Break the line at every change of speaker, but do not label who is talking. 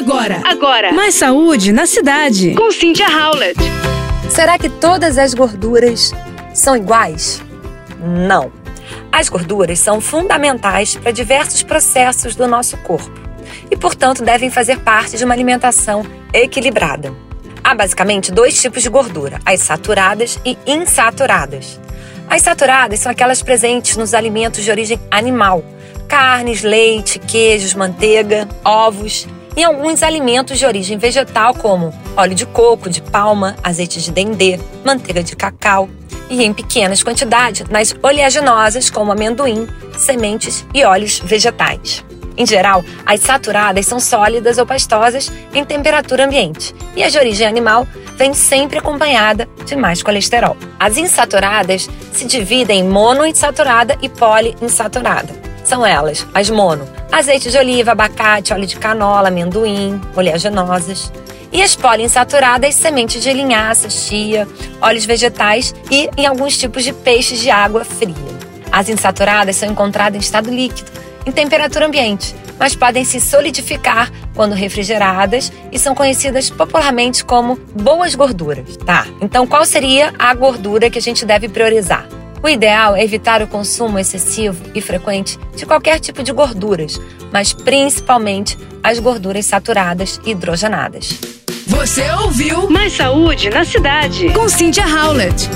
Agora,
agora.
Mais saúde na cidade.
Com Cynthia Howlett.
Será que todas as gorduras são iguais? Não. As gorduras são fundamentais para diversos processos do nosso corpo e, portanto, devem fazer parte de uma alimentação equilibrada. Há basicamente dois tipos de gordura: as saturadas e insaturadas. As saturadas são aquelas presentes nos alimentos de origem animal, carnes, leite, queijos, manteiga, ovos e alguns alimentos de origem vegetal, como óleo de coco, de palma, azeite de dendê, manteiga de cacau, e em pequenas quantidades nas oleaginosas, como amendoim, sementes e óleos vegetais. Em geral, as saturadas são sólidas ou pastosas em temperatura ambiente, e as de origem animal vêm sempre acompanhada de mais colesterol. As insaturadas se dividem em monoinsaturada e poliinsaturada. São elas as mono, azeite de oliva, abacate, óleo de canola, amendoim, oleaginosas. E as poliinsaturadas, sementes de linhaça, chia, óleos vegetais e em alguns tipos de peixes de água fria. As insaturadas são encontradas em estado líquido, em temperatura ambiente, mas podem se solidificar quando refrigeradas e são conhecidas popularmente como boas gorduras, tá? Então, qual seria a gordura que a gente deve priorizar? O ideal é evitar o consumo excessivo e frequente de qualquer tipo de gorduras, mas principalmente as gorduras saturadas e hidrogenadas.
Você ouviu
Mais saúde na cidade.
com Cynthia Howlett.